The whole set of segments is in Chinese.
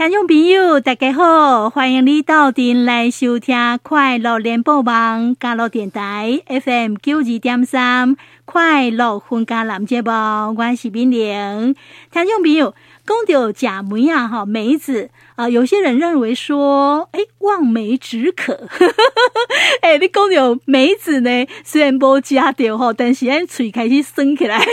听众朋友，大家好，欢迎你到店来收听快乐联播网，加乐电台 FM 九二点三，快乐婚家男节目，我是敏玲。听众朋友，讲到假梅啊，哈梅子啊、有些人认为说，哎，望梅止渴。哎，你讲到梅子呢，虽然无吃到哈，但是哎，嘴开始生起来，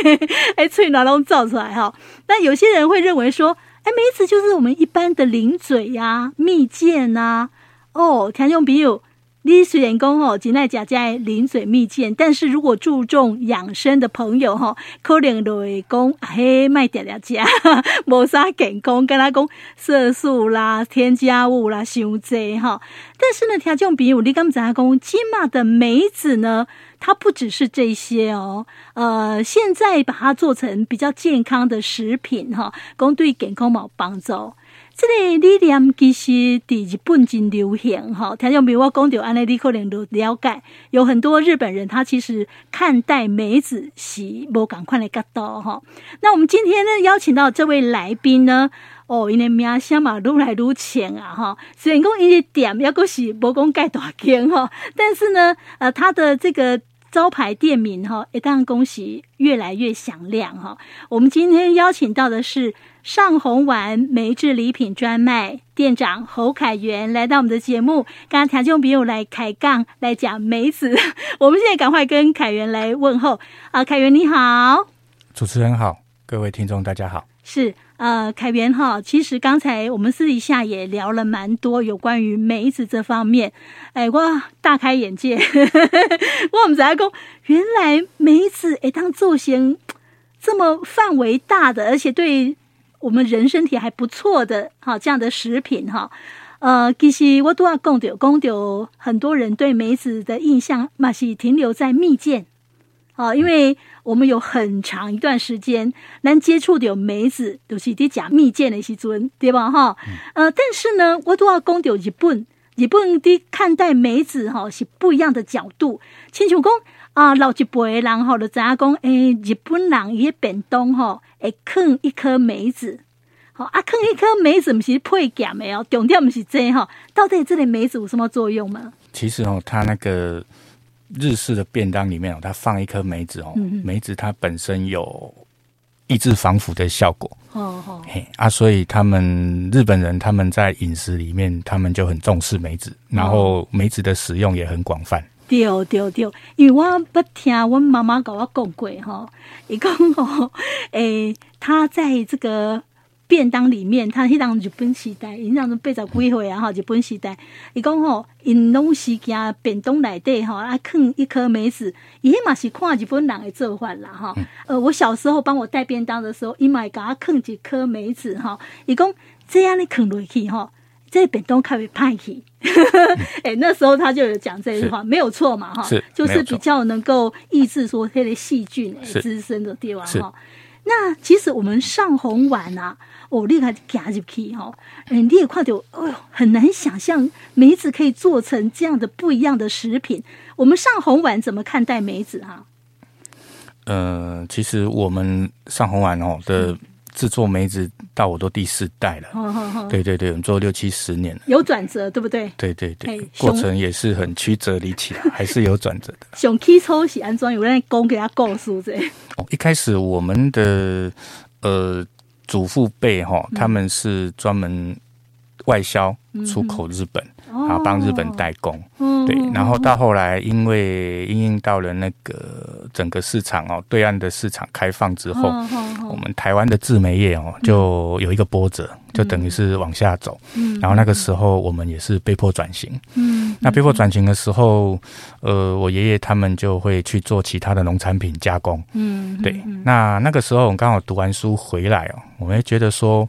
哎，嘴哪拢造出来哈。那有些人会认为说。哎，梅子就是我们一般的零嘴呀、蜜饯呐、哦，听众朋友，你虽然讲哦，只爱食在零嘴蜜饯，但是如果注重养生的朋友哈，可能就会讲嘿，卖点点吃，无啥健康，跟他讲色素啦、添加物啦，伤济哈。但是呢，听众朋友，你刚才讲金马的梅子呢？它不只是这些哦，呃，现在把它做成比较健康的食品哈，讲对健康有帮助。这个理念其实在日本真流行哈，听众朋友我讲到安尼，你可能都了解，有很多日本人他其实看待梅子是无同款的角度哈。那我们今天呢邀请到这位来宾呢，哦，因为名声嘛愈来愈浅啊哈，虽然讲因的店也阁是无讲盖大间哈，但是呢，呃，他的这个。招牌店名哈，也当然恭喜越来越响亮哈。我们今天邀请到的是上红丸梅制礼品专卖店长侯凯源来到我们的节目，刚刚听众朋友来开杠来讲梅子，我们现在赶快跟凯源来问候啊，凯源你好，主持人好，各位听众大家好，是。呃，凯源哈，其实刚才我们私底下也聊了蛮多有关于梅子这方面，哎，我大开眼界，我们在讲，原来梅子哎当造型这么范围大的，而且对我们人身体还不错的哈这样的食品哈，呃，其实我都要讲到，讲到很多人对梅子的印象嘛是停留在蜜饯。啊，因为我们有很长一段时间能接触的有梅子，都、就是在讲蜜饯的时阵，对吧？哈，呃，但是呢，我都要讲到日本，日本的看待梅子哈是不一样的角度。亲像讲啊，老一辈的人哈就知影讲，诶，日本人伊便当哈会啃一颗梅子，好啊，啃一颗梅子不是配咸的哦，重点不是这哈，到底这里梅子有什么作用吗？其实哦，它那个。日式的便当里面哦，它放一颗梅子哦，嗯、梅子它本身有抑制防腐的效果。哦哦，嘿啊，所以他们日本人他们在饮食里面，他们就很重视梅子，然后梅子的使用也很广泛。对对对，因为我不听我妈妈跟我讲过哈，伊讲哦，诶，他在这个。便当里面，他迄当日本时代，因当中八十几岁啊，吼，日本时代，伊讲吼，因拢是惊便当内底吼，啊，啃一颗梅子，伊迄嘛是看日本人的做法啦，吼。呃，我小时候帮我带便当的时候，伊嘛会给他啃几颗梅子，吼。伊讲这样你啃落去，吼，这、便当较会歹去。哎、欸，那时候他就有讲这句话，没有错嘛，哈，就是比较能够抑制说这些细菌滋生的地方，哈。那其实我们上红碗啊。哦，你看夹入去哈，嗯，你也看到，哦，很难想象梅子可以做成这样的不一样的食品。我们上红碗怎么看待梅子哈？呃，其实我们上红碗哦的制作梅子到我都第四代了，嗯、对对对，我们做六七十年了，有转折对不对？对对对，过程也是很曲折离奇，还是有转折的。上起初是安装有人讲给他告诉这哦，一开始我们的呃。祖父辈哈，他们是专门外销出口日本，然后帮日本代工。对，然后到后来，因为因应到了那个整个市场哦，对岸的市场开放之后，我们台湾的制煤业哦，就有一个波折，就等于是往下走。然后那个时候，我们也是被迫转型。那被迫转型的时候，呃，我爷爷他们就会去做其他的农产品加工。嗯，对。那那个时候，我刚好读完书回来哦，我们觉得说，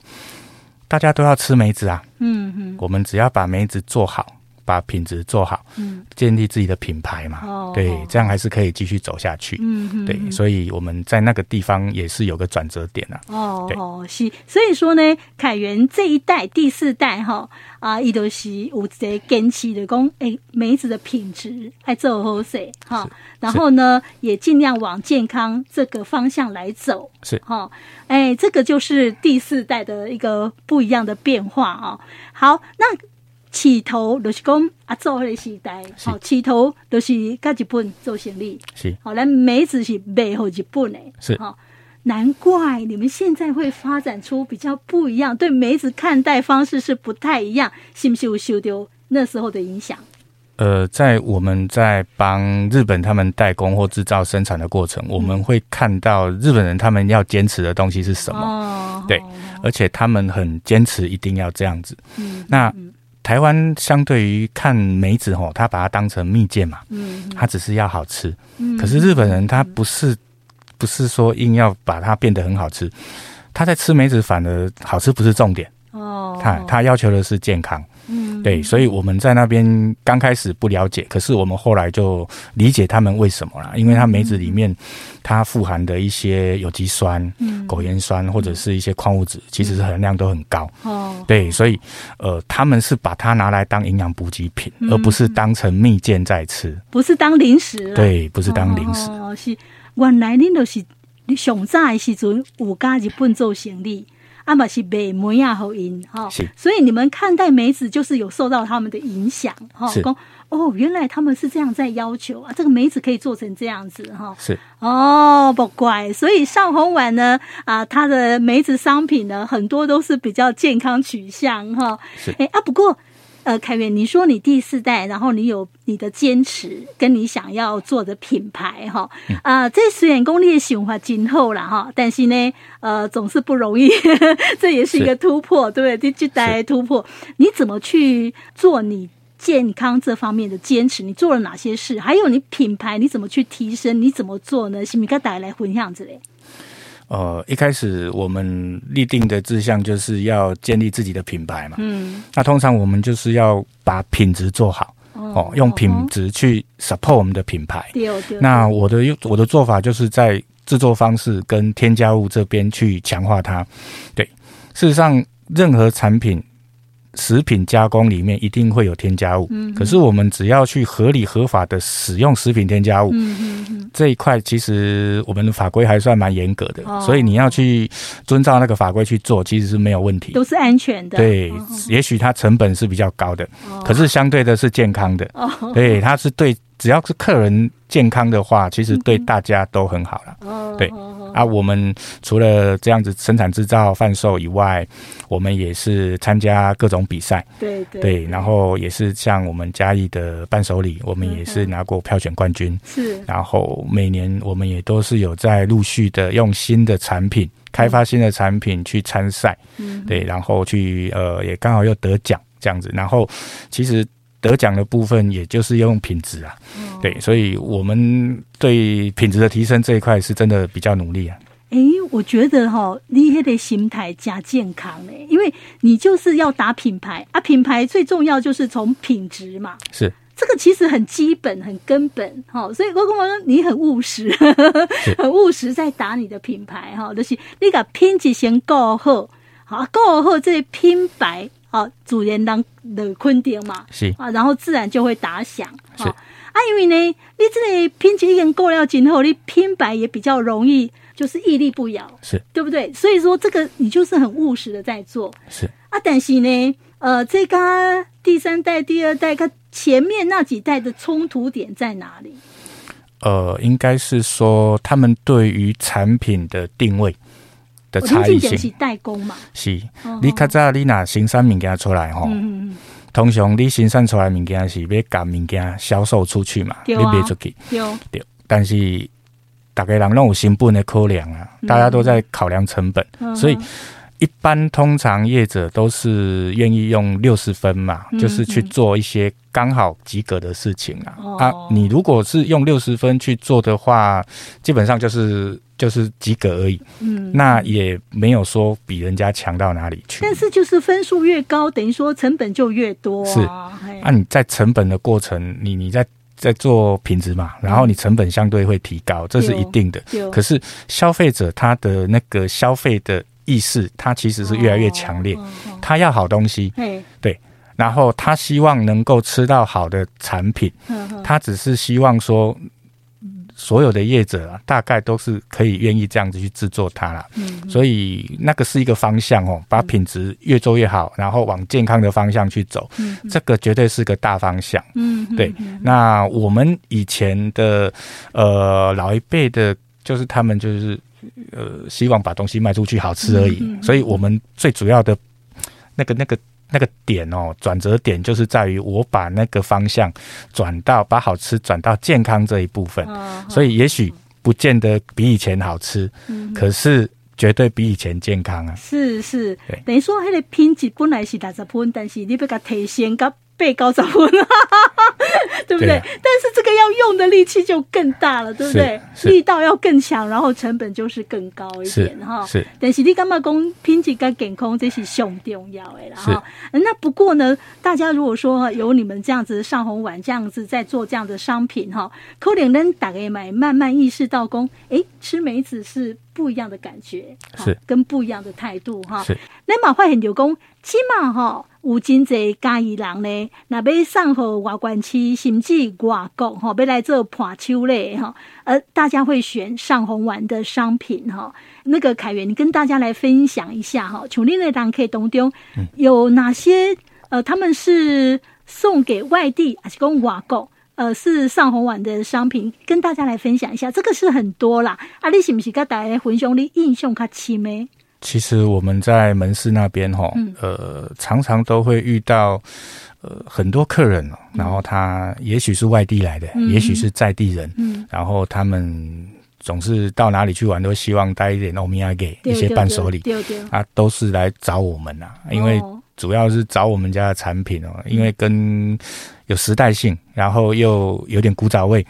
大家都要吃梅子啊。嗯嗯。我们只要把梅子做好。把品质做好，嗯，建立自己的品牌嘛，哦，对，这样还是可以继续走下去，对，所以我们在那个地方也是有个转折点啊，哦，哦，是，所以说呢，凯源这一代第四代哈啊，伊都是有在坚持的讲，哎，梅子的品质爱做好势哈，然后呢，也尽量往健康这个方向来走，是。哈，哎，这个就是第四代的一个不一样的变化啊，好，那。起头就是讲啊，做迄个时代，好起头就是甲日本做生意，是好来梅子是卖给日本的，是好难怪你们现在会发展出比较不一样，对梅子看待方式是不太一样，是不是有受到那时候的影响？呃，在我们在帮日本他们代工或制造生产的过程，嗯，我们会看到日本人他们要坚持的东西是什么？哦，对，而且他们很坚持一定要这样子。嗯，那。嗯台湾相对于看梅子吼，他把它当成蜜饯嘛，嗯，他只是要好吃，嗯，可是日本人他不是，不是说硬要把它变得很好吃，他在吃梅子反而好吃不是重点，哦，他他要求的是健康。嗯，对，所以我们在那边刚开始不了解，可是我们后来就理解他们为什么了，因为它梅子里面它富含的一些有机酸、嗯、苟盐酸或者是一些矿物质，其实是含量都很高。哦，对，所以呃，他们是把它拿来当营养补给品，而不是当成蜜饯在吃，不是当零食。对，不是当零食。哦，是原来恁都是你上早的时阵有加日本做生意。阿玛是被摩亚后因哈，所以你们看待梅子就是有受到他们的影响哈。是哦，原来他们是这样在要求啊，这个梅子可以做成这样子哈。是哦，不怪，所以上红丸呢啊，它的梅子商品呢很多都是比较健康取向哈。是哎啊，不过。呃，凯源，你说你第四代，然后你有你的坚持，跟你想要做的品牌，哈，啊、呃，这虽然功力的想法今后了哈，但是呢，呃，总是不容易，呵呵这也是一个突破，对不对？第四代突破，你怎么去做你健康这方面的坚持？你做了哪些事？还有你品牌你怎么去提升？你怎么做呢？是不是跟大家来分享之类？呃，一开始我们立定的志向就是要建立自己的品牌嘛。嗯。那通常我们就是要把品质做好，哦，哦用品质去 support 我们的品牌。那我的用我的做法就是在制作方式跟添加物这边去强化它。对，事实上任何产品。食品加工里面一定会有添加物，嗯，可是我们只要去合理合法的使用食品添加物，这一块其实我们的法规还算蛮严格的，哦，所以你要去遵照那个法规去做，其实是没有问题，都是安全的。对，哦，也许它成本是比较高的，哦，可是相对的是健康的，哦，对，它是对，只要是客人健康的话，其实对大家都很好了，哦，对。啊，我们除了这样子生产制造贩售以外，我们也是参加各种比赛，对对，对，然后也是像我们嘉义的伴手礼，我们也是拿过票选冠军，是。然后每年我们也都是有在陆续的用新的产品开发新的产品去参赛，嗯，对，然后去呃也刚好又得奖这样子，然后其实。得奖的部分，也就是用品质啊，嗯，对，所以我们对品质的提升这一块是真的比较努力啊。哎，我觉得哈，你也得心态加健康嘞，因为你就是要打品牌啊，品牌最重要就是从品质嘛，是这个其实很基本、很根本哈，所以我跟我说你很务实，很务实在打你的品牌哈，就是你个品质先搞好，好搞好这些品牌。好，主人当的肯定嘛，是啊，然后自然就会打响。是啊，因为呢，你这里品质已经过了，今后你品牌也比较容易，就是屹立不摇，是对不对？所以说，这个你就是很务实的在做。是啊，但是呢，呃，这个第三代、第二代，它前面那几代的冲突点在哪里？呃，应该是说他们对于产品的定位。的差异性。是代工嘛？是，你较早你拿生产物件出来吼，通常你生产出来物件是要把物件销售出去嘛，你卖出去。对，但是大家人拢有成本的考量啊，大家都在考量成本，所以一般通常业者都是愿意用六十分嘛，嗯、就是去做一些刚好及格的事情啊。哦、啊，你如果是用六十分去做的话，基本上就是就是及格而已。嗯，那也没有说比人家强到哪里去。但是就是分数越高，等于说成本就越多、啊。是，啊、你在成本的过程，你你在在做品质嘛，然后你成本相对会提高，嗯、这是一定的。可是消费者他的那个消费的。意识，他其实是越来越强烈，他要好东西，对，然后他希望能够吃到好的产品，他只是希望说，所有的业者啊，大概都是可以愿意这样子去制作它了，所以那个是一个方向哦，把品质越做越好，然后往健康的方向去走，这个绝对是个大方向，对。那我们以前的呃老一辈的，就是他们就是。呃，希望把东西卖出去好吃而已，嗯嗯、所以我们最主要的那个、那个、那个点哦，转折点就是在于我把那个方向转到把好吃转到健康这一部分，哦、所以也许不见得比以前好吃，嗯、可是绝对比以前健康啊！是是，等于说那个品质本来是六十分，但是你把它提升到。被高十分。了，对不对？对啊、但是这个要用的力气就更大了，对不对？力道要更强，然后成本就是更高一点哈。是，但是你干嘛讲品质跟健康这是最重要的啦哈。是那不过呢，大家如果说有你们这样子上红碗这样子在做这样的商品哈，可能能打给买，慢慢意识到工，哎，吃梅子是不一样的感觉，是跟不一样的态度哈。是，那马化很有功，起码哈。有真济家己人呢，那要送互外县市，甚至外国哈，要来做伴手礼哈，而大家会选上红丸的商品哈。那个凯源，你跟大家来分享一下哈，从另类档可以当中有哪些呃，他们是送给外地还是讲外国？呃，是上红丸的商品，跟大家来分享一下。这个是很多啦，啊，你是不是跟大家分享你印象较深的？其实我们在门市那边哈，呃，常常都会遇到呃很多客人哦，然后他也许是外地来的，也许是在地人，然后他们总是到哪里去玩都希望带一点欧米亚给一些伴手礼，啊，都是来找我们呐，因为主要是找我们家的产品哦，因为跟有时代性，然后又有点古早味。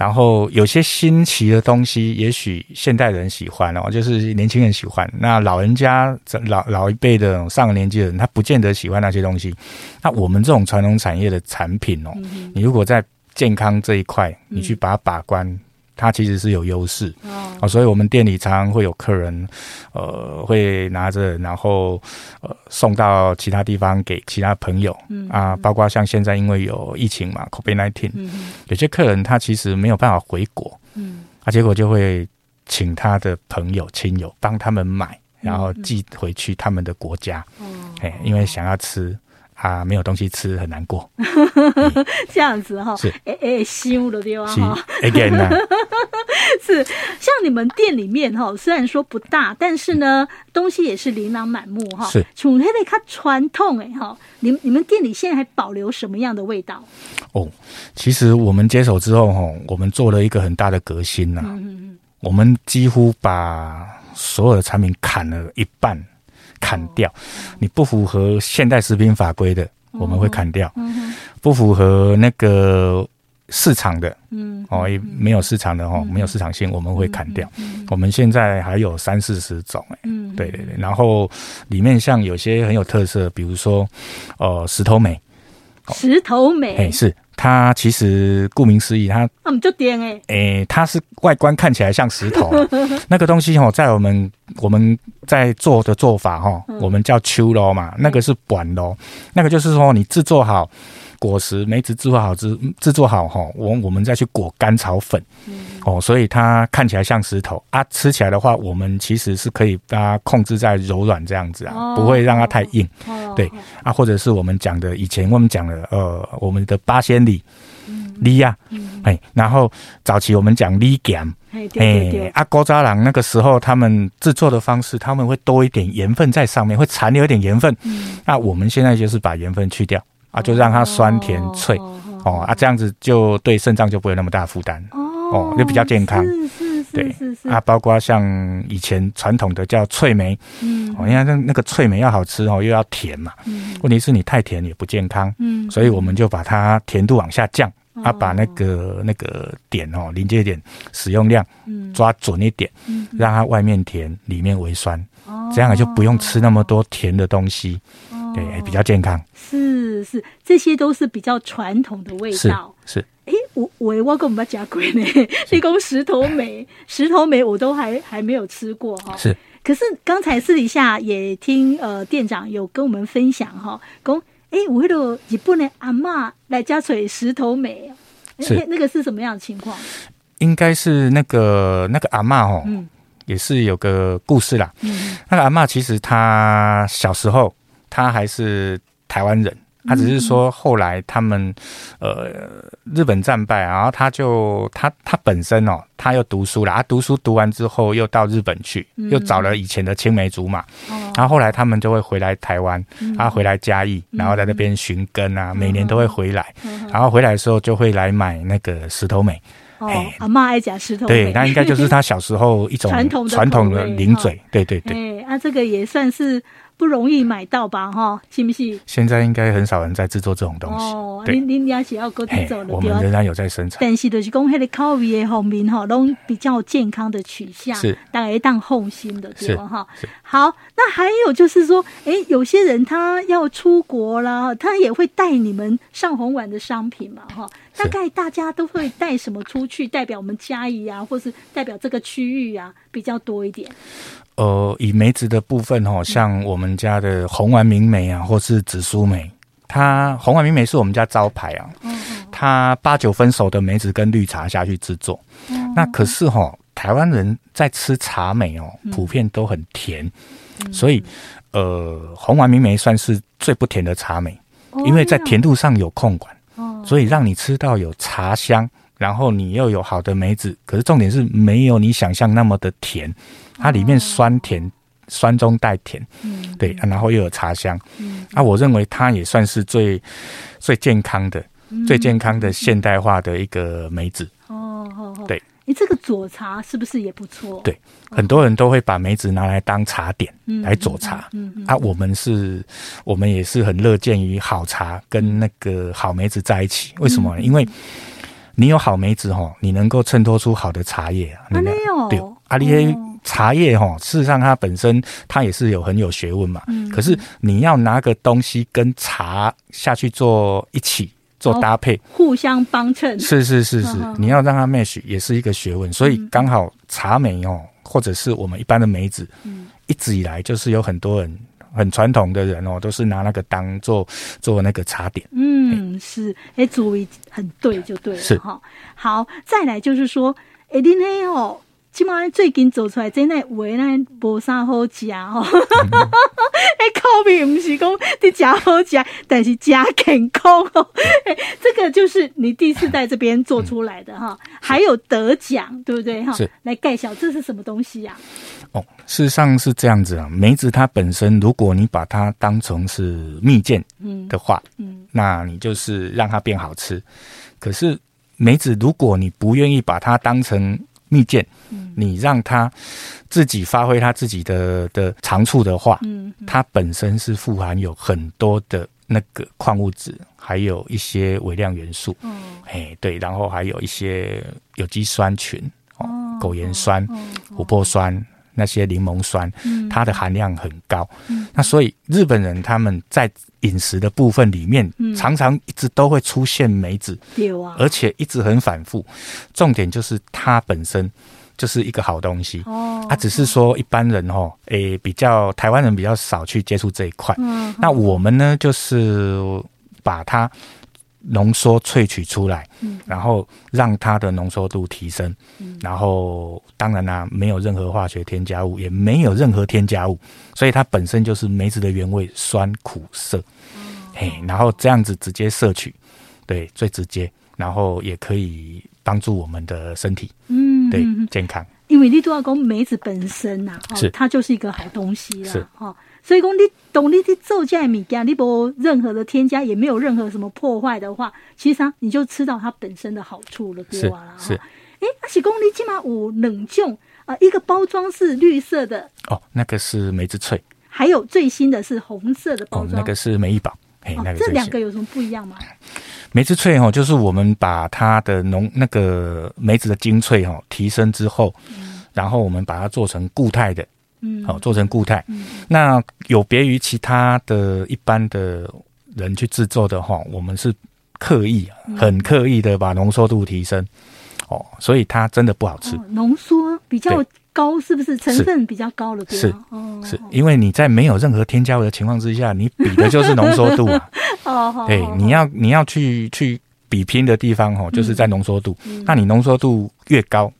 然后有些新奇的东西，也许现代人喜欢哦，就是年轻人喜欢。那老人家、老老一辈的上了年纪的人，他不见得喜欢那些东西。那我们这种传统产业的产品哦，你如果在健康这一块，你去把它把关。它其实是有优势。啊，所以我们店里常常会有客人，呃，会拿着，然后呃送到其他地方给其他朋友，嗯啊，包括像现在因为有疫情嘛，COVID-19，有些客人他其实没有办法回国，嗯，啊，结果就会请他的朋友亲友帮他们买，然后寄回去他们的国家，嗯，哎，因为想要吃。啊，没有东西吃很难过，这样子哈，是哎哎，羞的地方？哈，again 呢？是像你们店里面哈，虽然说不大，但是呢，东西也是琳琅满目哈。是，从那里看传统哎哈，你们你们店里现在还保留什么样的味道？哦，其实我们接手之后哈，我们做了一个很大的革新呐，嗯嗯，我们几乎把所有的产品砍了一半。砍掉，你不符合现代食品法规的，我们会砍掉；不符合那个市场的，嗯，哦，也没有市场的哦，没有市场性，我们会砍掉。我们现在还有三四十种，哎，嗯，对对对。然后里面像有些很有特色，比如说，呃，石头梅，石头梅，哎，是。它其实顾名思义，它那么就点哎，哎，它是外观看起来像石头，那个东西哦，在我们我们在做的做法哈，我们叫秋楼嘛，那个是板楼，那个就是说你制作好。果实梅子制作好之制作好哈，我我们再去裹甘草粉，哦，所以它看起来像石头啊。吃起来的话，我们其实是可以把它控制在柔软这样子啊，不会让它太硬。对啊，或者是我们讲的以前我们讲的呃，我们的八仙里梨呀，哎，然后早期我们讲梨咸，哎，啊，古早人那个时候他们制作的方式，他们会多一点盐分在上面，会残留一点盐分。那我们现在就是把盐分去掉。啊，就让它酸甜脆哦，哦。啊，这样子就对肾脏就不会有那么大负担哦，哦，就比较健康。对啊，包括像以前传统的叫脆梅，嗯，哦，因为那那个脆梅要好吃哦，又要甜嘛，嗯，问题是你太甜也不健康，嗯，所以我们就把它甜度往下降，嗯、啊，把那个那个点哦，临界点使用量，嗯，抓准一点，嗯，让它外面甜，里面微酸，哦，这样就不用吃那么多甜的东西，哦、对，比较健康。是是，这些都是比较传统的味道，是。是哎，我我我跟我们家讲过呢，立功 石头梅，石头梅我都还还没有吃过哈。是，可是刚才私底下也听呃店长有跟我们分享哈，讲哎，我那个日本的阿嬷来家取石头梅，是那个是什么样的情况？应该是那个那个阿嬷哦，嗯，也是有个故事啦。嗯，那个阿嬷其实她小时候她还是台湾人。他只是说，后来他们，呃，日本战败，然后他就他他本身哦，他又读书了，他读书读完之后又到日本去，又找了以前的青梅竹马，然后后来他们就会回来台湾，他回来嘉义，然后在那边寻根啊，每年都会回来，然后回来的时候就会来买那个石头梅。哦，阿妈爱讲石头梅，对，那应该就是他小时候一种传 统传统的零嘴，对对对。哎，啊，这个也算是。不容易买到吧？哈，是不是？现在应该很少人在制作这种东西。哦，您您也是要搁制作的，我们仍然有在生产。但是就是讲，迄个口味的方面哈，都比较健康的取向，是大概当后心的对吧？哈，好，那还有就是说，哎，有些人他要出国啦，他也会带你们上红丸的商品嘛，哈。大概大家都会带什么出去？代表我们嘉义啊，或是代表这个区域啊，比较多一点。呃，以梅子的部分哈，像我们家的红丸明梅啊，或是紫苏梅，它红丸明梅是我们家招牌啊。嗯嗯。它八九分熟的梅子跟绿茶下去制作。嗯。那可是哈，台湾人在吃茶梅哦，普遍都很甜，所以呃，红丸明梅算是最不甜的茶梅，因为在甜度上有控管。所以让你吃到有茶香，然后你又有好的梅子，可是重点是没有你想象那么的甜，它里面酸甜，酸中带甜，嗯，对，然后又有茶香，嗯，啊，我认为它也算是最最健康的、最健康的现代化的一个梅子，哦，对。你这个佐茶是不是也不错？对，很多人都会把梅子拿来当茶点，来佐茶。嗯嗯，啊，我们是，我们也是很乐见于好茶跟那个好梅子在一起。为什么呢？因为你有好梅子哈，你能够衬托出好的茶叶啊。没有对，啊，那些茶叶哈，事实上它本身它也是有很有学问嘛。嗯。可是你要拿个东西跟茶下去做一起。做搭配，哦、互相帮衬，是是是是，你要让它 match 也是一个学问，所以刚好茶梅哦，或者是我们一般的梅子，嗯，一直以来就是有很多人很传统的人哦，都是拿那个当做做那个茶点，嗯，是，哎，主意很对，就对了，是。哈。好，再来就是说，哎，你那哦。起码最近做出来真的话呢，无啥好食哦。哎，假好食，但是假健康哦。这个就是你第一次在这边做出来的哈，嗯、还有得奖，对不对哈？是。来盖小这是什么东西呀、啊？哦，事实上是这样子啊。梅子它本身，如果你把它当成是蜜饯的话，嗯，嗯，那你就是让它变好吃。可是梅子，如果你不愿意把它当成蜜饯，你让他自己发挥他自己的的长处的话，嗯，它本身是富含有很多的那个矿物质，还有一些微量元素，嗯，哎，对，然后还有一些有机酸群，哦，苟盐酸、琥珀酸。那些柠檬酸，它的含量很高。嗯，那所以日本人他们在饮食的部分里面，常常一直都会出现梅子，有啊，而且一直很反复。重点就是它本身就是一个好东西哦。它只是说一般人哦，诶，比较台湾人比较少去接触这一块。嗯，那我们呢，就是把它。浓缩萃取出来，嗯，然后让它的浓缩度提升，嗯，然后当然啦、啊，没有任何化学添加物，也没有任何添加物，所以它本身就是梅子的原味，酸苦涩，嗯、嘿，然后这样子直接摄取，对，最直接，然后也可以帮助我们的身体，嗯，对，健康。因为你都要讲梅子本身呐、啊，是。它就是一个好东西了，是。哈。所以讲，你懂你去做这物件，你不任何的添加，也没有任何什么破坏的话，其实啊你就吃到它本身的好处了，对吧？是。是。哎，阿喜公你起码有冷冻啊，一个包装是绿色的哦，那个是梅子脆，还有最新的是红色的包装，哦，那个是梅一宝，哎，哦，那个这两个有什么不一样吗？梅子脆哦，就是我们把它的浓那个梅子的精粹哦提升之后，嗯，然后我们把它做成固态的，嗯，好，做成固态，嗯，那有别于其他的一般的人去制作的话，我们是刻意很刻意的把浓缩度提升，哦，所以它真的不好吃，哦，浓缩比较高，是不是？成分比较高了？对是，哦，是因为你在没有任何添加物的情况之下，你比的就是浓缩度啊。哦，对，你要你要去去比拼的地方哦，就是在浓缩度。嗯、那你浓缩度越高，嗯，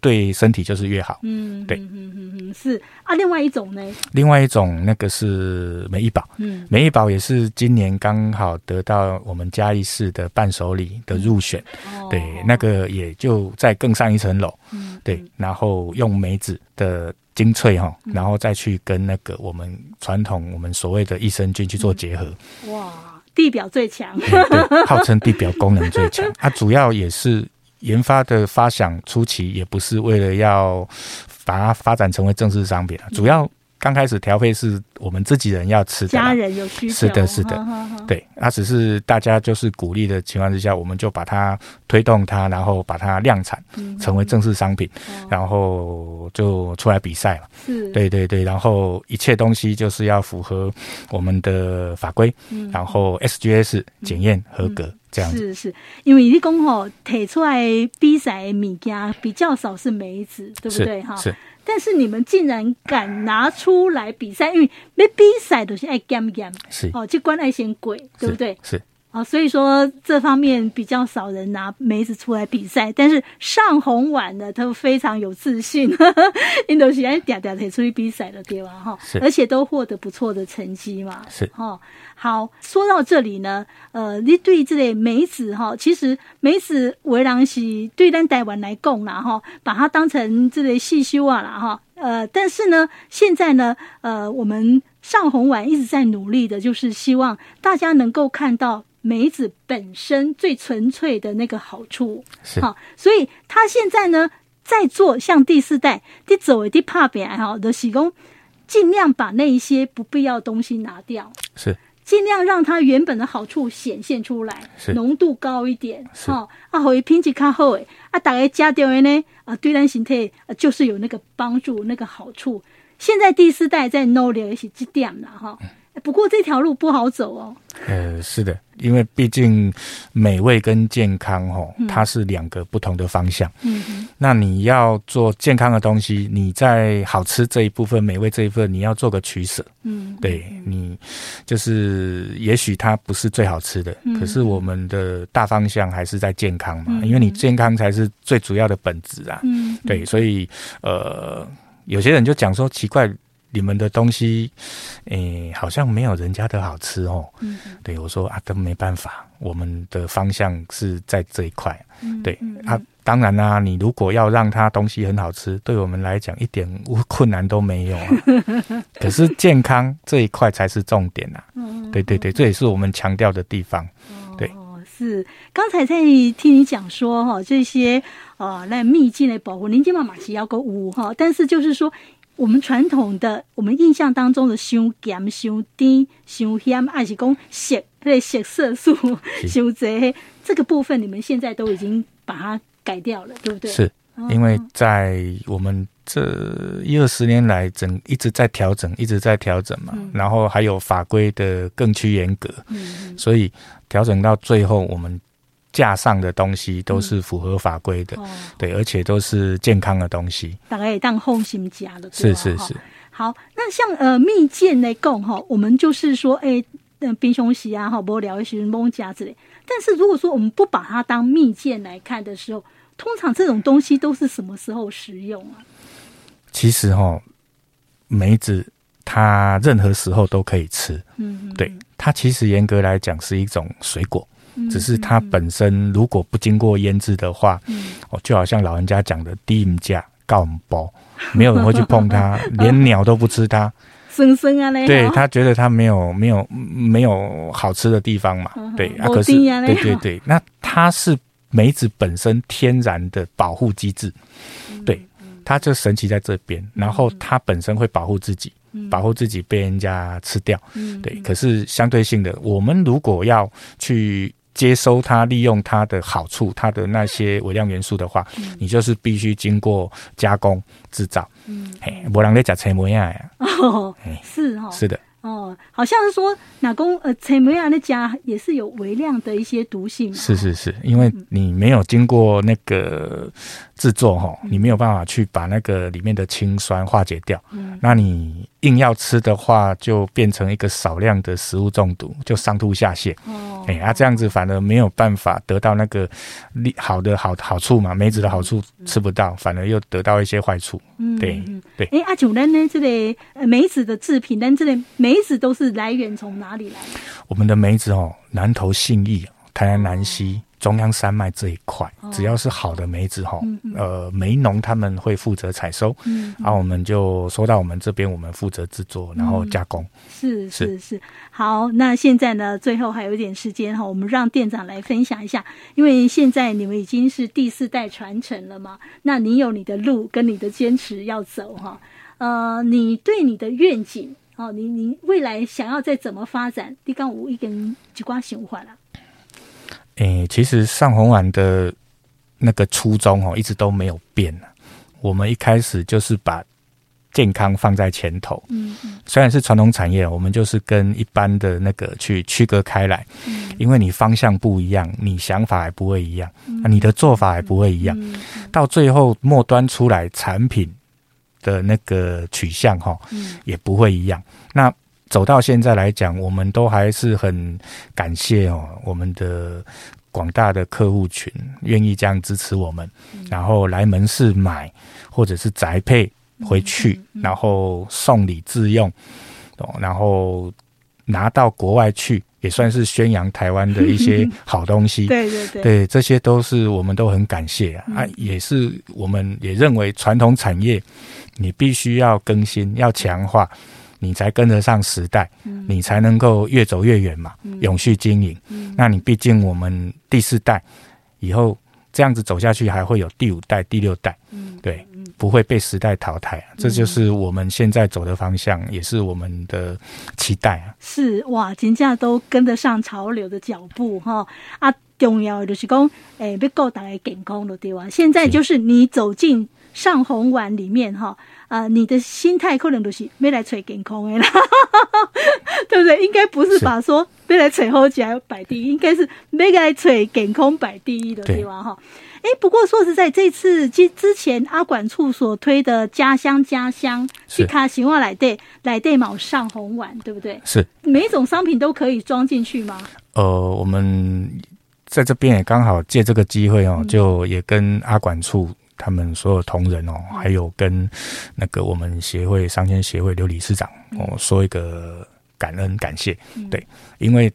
对身体就是越好。嗯，对，嗯嗯嗯是啊。另外一种呢？另外一种那个是梅义宝，嗯，梅义宝也是今年刚好得到我们嘉义市的伴手礼的入选。嗯、对，那个也就再更上一层楼。嗯，对，然后用梅子的精粹哈，然后再去跟那个我们传统我们所谓的益生菌去做结合。嗯、哇！地表最强，对，号称地表功能最强。它、啊、主要也是研发的发想初期，也不是为了要把它发展成为正式商品，主要。刚开始调配是我们自己人要吃的，家人有需求，是的，是的，对，那只是大家就是鼓励的情况之下，我们就把它推动它，然后把它量产，成为正式商品，嗯、然后就出来比赛了。是，对对对，然后一切东西就是要符合我们的法规，嗯、然后 SGS 检验合格、嗯、这样子。是是，因为你讲吼，提出来比赛的物件比较少是梅子，对不对？哈，是。但是你们竟然敢拿出来比赛，因为没比赛都是爱减减，是哦，就关爱先贵，对不对？是。啊，所以说这方面比较少人拿梅子出来比赛，但是上红碗的都非常有自信，印度喜爱嗲嗲的出去比赛的对吧？哈，而且都获得不错的成绩嘛。是哈，好，说到这里呢，呃，你对这类梅子哈，其实梅子为人是对咱台湾来讲啦哈，把它当成这类细修啊啦哈，呃，但是呢，现在呢，呃，我们上红丸一直在努力的，就是希望大家能够看到。梅子本身最纯粹的那个好处，是好，所以他现在呢，在做像第四代，第走的第怕扁哈的喜功，尽量把那一些不必要东西拿掉，是尽量让它原本的好处显现出来，浓度高一点，好啊，会品质较好诶，啊，大家加掉的呢，啊，对咱身体就是有那个帮助，那个好处。现在第四代在努力的是这点了哈。不过这条路不好走哦。呃，是的，因为毕竟美味跟健康哦，它是两个不同的方向。嗯哼，那你要做健康的东西，你在好吃这一部分、美味这一部分，你要做个取舍。嗯，对你，就是也许它不是最好吃的，嗯、可是我们的大方向还是在健康嘛，嗯、因为你健康才是最主要的本质啊。嗯，对，所以呃，有些人就讲说奇怪。你们的东西，诶、欸，好像没有人家的好吃哦。嗯，对，我说啊，都没办法，我们的方向是在这一块。嗯，对嗯啊，当然啦、啊，你如果要让它东西很好吃，对我们来讲一点困难都没有啊。可是健康这一块才是重点啊。嗯，对对对，这也是我们强调的地方。对，哦，是刚才在听你讲说哈，这些啊，那秘境的保护，您今嘛马是要个五哈，但是就是说。我们传统的，我们印象当中的伤咸、伤甜、伤咸，还是讲色，对色色素、伤侪，这个部分你们现在都已经把它改掉了，对不对？是，因为在我们这一二十年来，整一直在调整，一直在调整嘛，嗯、然后还有法规的更趋严格，嗯、所以调整到最后，我们。架上的东西都是符合法规的，嗯哦、对，而且都是健康的东西。大概也当后心夹的，是是是。好，那像呃蜜饯来讲哈，我们就是说，哎，那冰熊喜啊，哈，不聊一些蒙夹之类。但是如果说我们不把它当蜜饯来看的时候，通常这种东西都是什么时候食用啊？其实哈，梅子它任何时候都可以吃。嗯哼，对，它其实严格来讲是一种水果。只是它本身如果不经过腌制的话，哦，就好像老人家讲的“低唔价高唔包”，没有人会去碰它，连鸟都不吃它。生生啊，对，他觉得他没有没有没有好吃的地方嘛，对啊，可是对对对，那它是梅子本身天然的保护机制，嗯、对，它就神奇在这边。然后它本身会保护自己，嗯、保护自己被人家吃掉。嗯、对，可是相对性的，我们如果要去接收它，利用它的好处，它的那些微量元素的话，嗯、你就是必须经过加工制造。嗯，嘿，没人在吃青梅啊。哦，是哈、哦，是的。哦，好像是说，哪公呃，陈梅亚那家也是有微量的一些毒性。是是是，因为你没有经过那个制作哈，嗯、你没有办法去把那个里面的氢酸化解掉。嗯，那你硬要吃的话，就变成一个少量的食物中毒，就上吐下泻。哦，哎，啊，这样子反而没有办法得到那个利好的好好处嘛，梅子的好处吃不到，反而又得到一些坏处。嗯，对对。哎，阿九呢？这里梅子的制品，但这里梅子都是来源从哪里来？我们的梅子哦，南投信义、台南南西、中央山脉这一块，哦、只要是好的梅子哈，呃，梅农他们会负责采收，嗯，然后、我们就收到我们这边，我们负责制作，然后加工。是是是，是，好，那现在呢，最后还有一点时间哈，我们让店长来分享一下，因为现在你们已经是第四代传承了嘛，那你有你的路跟你的坚持要走哈，呃，你对你的愿景。哦，你你未来想要再怎么发展？你刚我一根几瓜想法了。诶，其实上红丸的那个初衷哦，一直都没有变。我们一开始就是把健康放在前头。嗯嗯。虽然是传统产业，我们就是跟一般的那个去区隔开来。嗯。因为你方向不一样，你想法还不会一样，嗯、你的做法还不会一样，到最后末端出来产品。的那个取向哈，也不会一样。嗯、那走到现在来讲，我们都还是很感谢哦，我们的广大的客户群愿意这样支持我们，嗯、然后来门市买或者是宅配回去，然后送礼自用，然后拿到国外去。也算是宣扬台湾的一些 好东西，对对对，对，这些都是我们都很感谢啊，啊，也是我们也认为传统产业，你必须要更新，要强化，你才跟得上时代，你才能够越走越远嘛，永续经营。那你毕竟我们第四代以后这样子走下去，还会有第五代、第六代，对。不会被时代淘汰，这就是我们现在走的方向，嗯、也是我们的期待啊！是哇，金价都跟得上潮流的脚步哈啊！重要的就是讲，诶、欸，要顾大家健康的对吧？现在就是你走进上红丸里面哈啊，你的心态可能都是没来吹健康的啦，对不对？应该不是把说没来吹好起来摆第一，应该是没来吹健康摆第一的对吧？哈。哎，不过说实在，这次之之前阿管处所推的家乡家乡，去卡喜旺来对来对毛上红丸，对不对？是每一种商品都可以装进去吗？呃，我们在这边也刚好借这个机会哦，就也跟阿管处他们所有同仁哦，嗯、还有跟那个我们协会商圈协会刘理事长哦，说一个感恩感谢。嗯、对，因为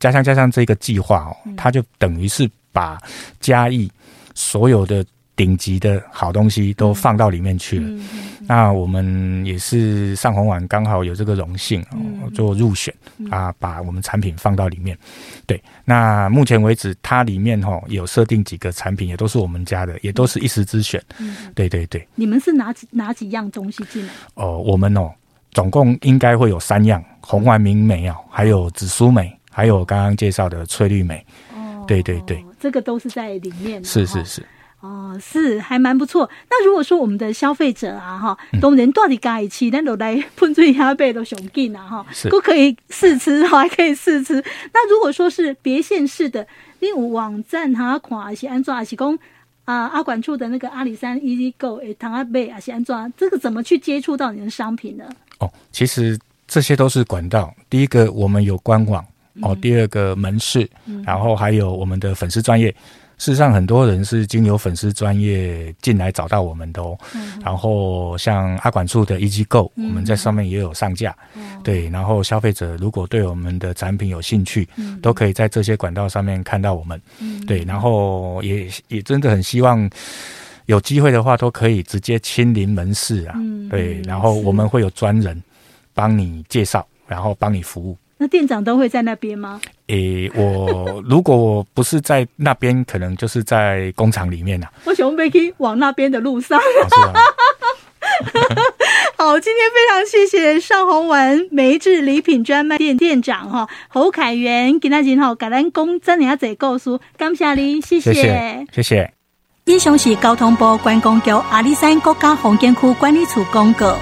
家乡家乡这个计划哦，他就等于是把嘉义。所有的顶级的好东西都放到里面去了。那我们也是上红丸刚好有这个荣幸哦，做入选啊，把我们产品放到里面。对，那目前为止，它里面哈有设定几个产品，也都是我们家的，也都是一时之选。嗯、对对对。你们是哪几哪几样东西进来？哦，我们哦，总共应该会有三样：红丸明梅哦，还有紫苏梅，还有刚刚介绍的翠绿梅。对对对，这个都是在里面。是是是，哦，是还蛮不错。那如果说我们的消费者啊，哈，都能到底加一期，那都来喷醉下背都熊劲啊，哈，都可以试吃，还可以试吃。那如果说是别县市的，你有网站哈，看还是安装，还是讲啊阿管处的那个阿里山 Easy Go 诶，唐阿贝还是安装，这个怎么去接触到你的商品呢？哦，其实这些都是管道。第一个，我们有官网。哦，第二个门市，然后还有我们的粉丝专页。事实上，很多人是经由粉丝专业进来找到我们的哦。然后像阿管处的 EG Go，我们在上面也有上架。对，然后消费者如果对我们的产品有兴趣，都可以在这些管道上面看到我们。对，然后也也真的很希望有机会的话，都可以直接亲临门市啊。对，然后我们会有专人帮你介绍，然后帮你服务。那店长都会在那边吗？诶、欸，我如果我不是在那边，可能就是在工厂里面呐、啊。我想被去往那边的路上。好，今天非常谢谢尚宏文梅制礼品专卖店店长哈侯凯源，给大家好，感恩公真年仔告诉，感谢你，谢谢，谢谢。谢谢。以上是交通部观光局阿里山国家风景区管理处公告。